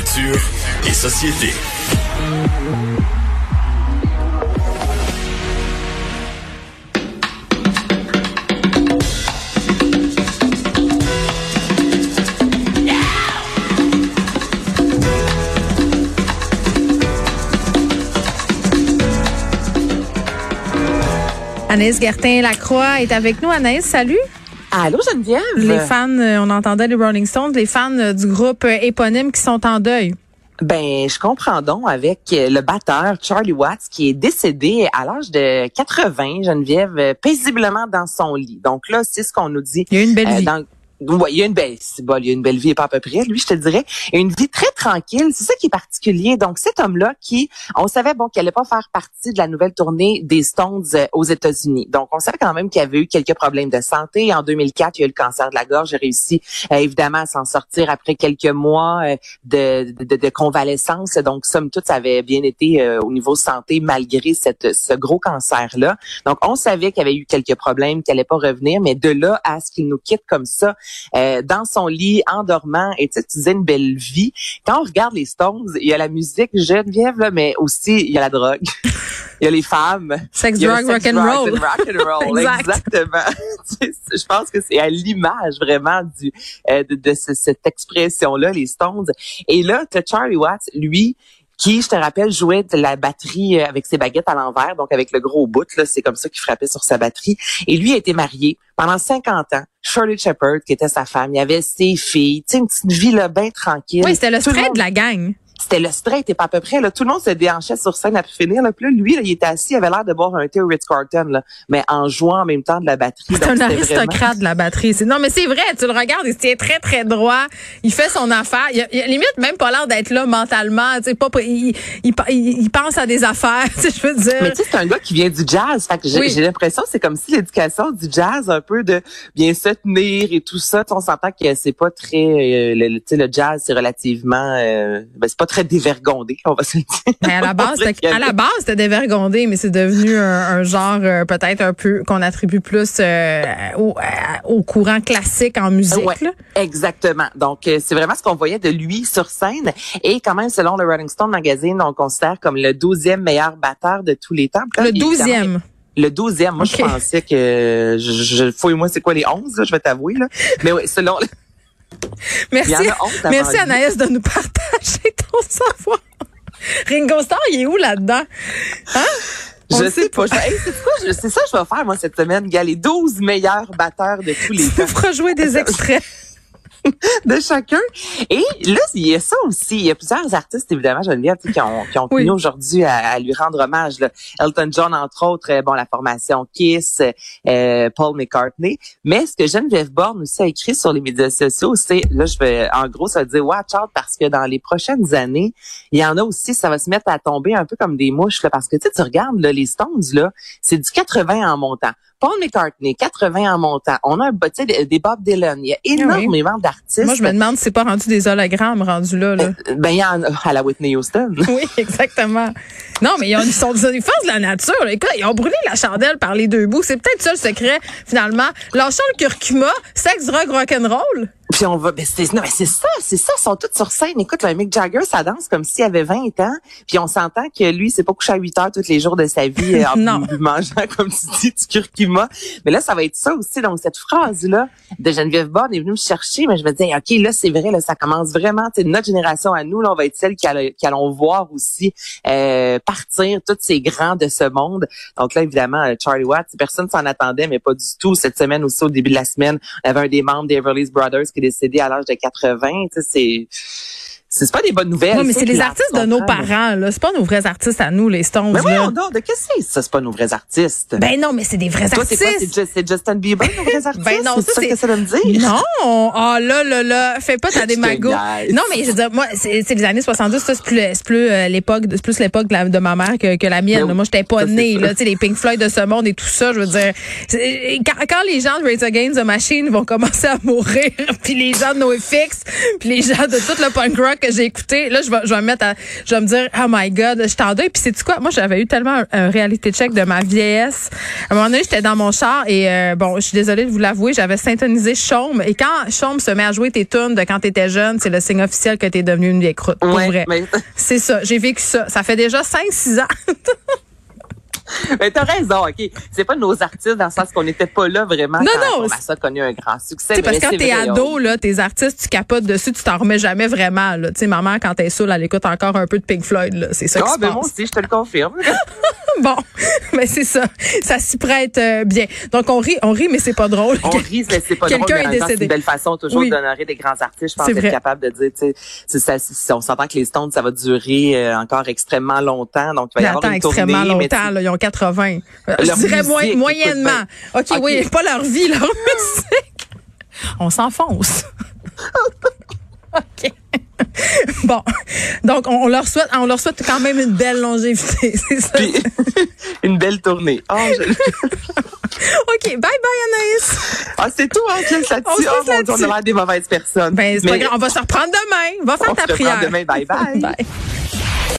Et société. Anaïs Gertin-Lacroix est avec nous. Anaïs, salut. Allô, Geneviève? Les fans, euh, on entendait les Rolling Stones, les fans euh, du groupe euh, éponyme qui sont en deuil. Ben, je comprends donc avec le batteur Charlie Watts qui est décédé à l'âge de 80, Geneviève, paisiblement dans son lit. Donc là, c'est ce qu'on nous dit. Il y a une belle euh, vie. dans- Ouais, il y a une belle, il y a une belle vie, pas à peu près, lui, je te dirais. Et une vie très tranquille, c'est ça qui est particulier. Donc, cet homme-là qui, on savait, bon, qu'il allait pas faire partie de la nouvelle tournée des Stones euh, aux États-Unis. Donc, on savait quand même qu'il avait eu quelques problèmes de santé. En 2004, il y a eu le cancer de la gorge. Il a réussi, euh, évidemment, à s'en sortir après quelques mois euh, de, de, de convalescence. Donc, somme toute, ça avait bien été au niveau santé malgré cette, ce gros cancer-là. Donc, on savait qu'il avait eu quelques problèmes, qu'il allait pas revenir, mais de là à ce qu'il nous quitte comme ça, euh, dans son lit, en dormant, et tu sais, tu disais une belle vie. Quand on regarde les Stones, il y a la musique Geneviève, là, mais aussi il y a la drogue. Il y a les femmes. Sex, drug, rock and drugs roll. rock and roll. Exact. Exactement. Je pense que c'est à l'image vraiment du euh, de, de ce- cette expression-là, les Stones. Et là, tu Charlie Watts, lui, qui, je te rappelle, jouait de la batterie euh, avec ses baguettes à l'envers, donc avec le gros bout, là, c'est comme ça qu'il frappait sur sa batterie. Et lui a été marié pendant 50 ans. Shirley Shepherd, qui était sa femme, il y avait ses filles, tu sais, une petite vie là, bien tranquille. Oui, c'était le Tout straight monde- de la gang. C'était le straight et pas à peu près. Là. Tout le monde se déhanchait sur scène à pu finir. Là. Puis là, lui, là, il était assis, il avait l'air de boire un thé au Ritz-Carlton, là, mais en jouant en même temps de la batterie. C'est un aristocrate vraiment- de la batterie. Non, mais c'est vrai, tu le regardes, il se tient très, très droit. Il fait son affaire. Il a, il a limite même pas l'air d'être là mentalement. Tu sais, pas, il, il, il- pense à des affaires, tu sais, je veux dire. Mais tu sais, c'est un gars qui vient du jazz. Fait que j'ai Oui. l'impression que c'est comme si l'éducation du jazz, un peu de bien se tenir et tout ça. On s'entend que c'est pas très... euh, le, le- tu sais, le jazz, c'est relativement... euh, ben, c'est pas très dévergondé, on va se le dire. Ben, à la base, à la base, c'était dévergondé, mais c'est devenu un, un genre euh, peut-être un peu qu'on attribue plus euh, au, à- au courant classique en musique. Ouais, là. exactement. Donc, euh, c'est vraiment ce qu'on voyait de lui sur scène. Et quand même, selon le Rolling Stone Magazine, on le considère comme le 12e meilleur batteur de tous les temps. Là, Le douzième. Le 12e. Moi, je pensais que... Je, je, fouille-moi, c'est quoi les 11, là, je vais t'avouer. là. Mais oui, selon... Merci, Il y en a 11 avant merci. Anaïs de nous partager ton savoir. Ringo Starr, il est où là-dedans? Hein? On Je sais pas. Hey, c'est ça que je vais faire, moi, cette semaine. Gars, les 12 meilleurs batteurs de tous les temps. feras jouer des extraits. de chacun. Et là, il y a ça aussi. Il y a plusieurs artistes, évidemment, Geneviève, qui ont, qui ont Oui. tenu aujourd'hui à, à lui rendre hommage. là. Elton John, entre autres, euh, bon, la formation Kiss, euh, Paul McCartney. Mais ce que Geneviève Borne aussi a écrit sur les médias sociaux, c'est, là, je vais, en gros, ça veut dire watch out parce que dans les prochaines années, il y en a aussi, ça va se mettre à tomber un peu comme des mouches, là, parce que, tu sais, tu regardes, là, les Stones, là, c'est du 80 en montant. Paul McCartney, 80 en montant. On a un, sais, des des Bob Dylan. Il y a énormément d'artistes. Moi, je me demande si c'est pas rendu des hologrammes rendus là. là. Ben, il y en a à la Whitney Houston. Oui, exactement. Non, mais ils, ont, ils sont des forces de la nature. Écoute, ils ont brûlé la chandelle par les deux bouts. C'est peut-être ça le secret, finalement. Lâchons le curcuma, sexe, drogue, rock'n'roll. Puis on va, ben c'est, non, mais c'est ça, c'est ça, ils sont tous sur scène. Écoute, le Mick Jagger, ça danse comme s'il avait 20 ans. Puis on s'entend que lui, c'est pas couché à 8 heures tous les jours de sa vie euh, en Non. mangeant, comme tu dis, du curcuma. Mais là, ça va être ça aussi. Donc, cette phrase-là de Geneviève Borne est venue me chercher, mais je me disais, OK, là, c'est vrai, là, ça commence vraiment, sais, notre génération à nous, là, on va être celle qui, allons- qui allons voir aussi euh, partir tous ces grands de ce monde. Donc là, évidemment, euh, Charlie Watts, personne s'en attendait, mais pas du tout. Cette semaine aussi, au début de la semaine, on avait un des membres des Everly's Brothers qui est décédé à l'âge de 80. Tu sais, c'est c'est pas des bonnes nouvelles. Non, mais c'est les artistes de nos parents, là. C'est pas nos vrais artistes à nous, les Stones, Mais voyons donc, de qu'est-ce que c'est ça? C'est pas nos vrais artistes? Ben non, mais c'est des vrais Toi, artistes. C'est Ju- c'est Justin Bieber, nos vrais artistes? Ben non, c'est ça que ça veut me dire. Non, ah là là là, fais pas ta démago. Non, mais je veux dire, moi, c'est les années 70, ça c'est plus, plus euh, l'époque, c'est plus l'époque de, ma mère que, que la mienne. Ben oui. Moi, j'étais pas née, là, tu sais, les Pink Floyd de ce monde et tout ça. Je veux dire, quand, quand les gens de Raise Against the Machine vont commencer à mourir, puis les gens de NoFX, puis les gens de tout le punk rock que j'ai écouté, là, je vais, je vais me mettre à, je vais me dire, oh my God, je t'en deuil. Puis c'est tu quoi, moi, j'avais eu tellement un, un réalité check de ma vieillesse. À un moment donné, j'étais dans mon char et euh, bon, je suis désolée de vous l'avouer, j'avais syntonisé Chaume. Et quand Chaume se met à jouer tes tunes de quand t'étais jeune, c'est le signe officiel que t'es devenu une vieille croûte. Pour Ouais, vrai. mais- C'est ça. J'ai vécu ça. Ça fait déjà 5-6 ans. Mais t'as raison, OK. C'est pas nos artistes dans le sens qu'on n'était pas là vraiment Non, quand non, ça connu un grand succès. Sais, parce que quand c'est t'es ado, là, tes artistes, tu capotes dessus, tu t'en remets jamais vraiment. Là. Tu sais, maman, quand t'es saoule, elle écoute encore un peu de Pink Floyd. là. C'est ça qui Ah, se ben passe. moi aussi, je te le confirme. Bon, mais c'est ça. Ça s'y prête euh, bien. Donc, on rit, on rit, mais c'est pas drôle. On rit, mais c'est pas drôle. Quelqu'un est temps, C'est décédé. une belle façon toujours Oui. d'honorer des grands artistes. Je pense être capable de dire, tu sais, ça, c'est- on s'entend que les Stones, ça va durer euh, encore extrêmement longtemps. Donc, il va y avoir une extrêmement tournée. mais longtemps, là, ils ont 80. Euh, Je dirais musique, moyennement. ben, OK, OK. oui, pas leur vie, leur musique. On s'enfonce. OK. Bon. Donc, on, on leur souhaite, on leur souhaite quand même une belle longévité. C'est ça? Puis, une belle tournée. Je- OK. Bye bye, Anaïs. ah, c'est tout, hein, ça On. Oh, mon Dieu, on a l'air des mauvaises personnes. Ben, c'est pas grave. On va se reprendre demain. Va faire on ta se prière. demain. Bye bye. Bye.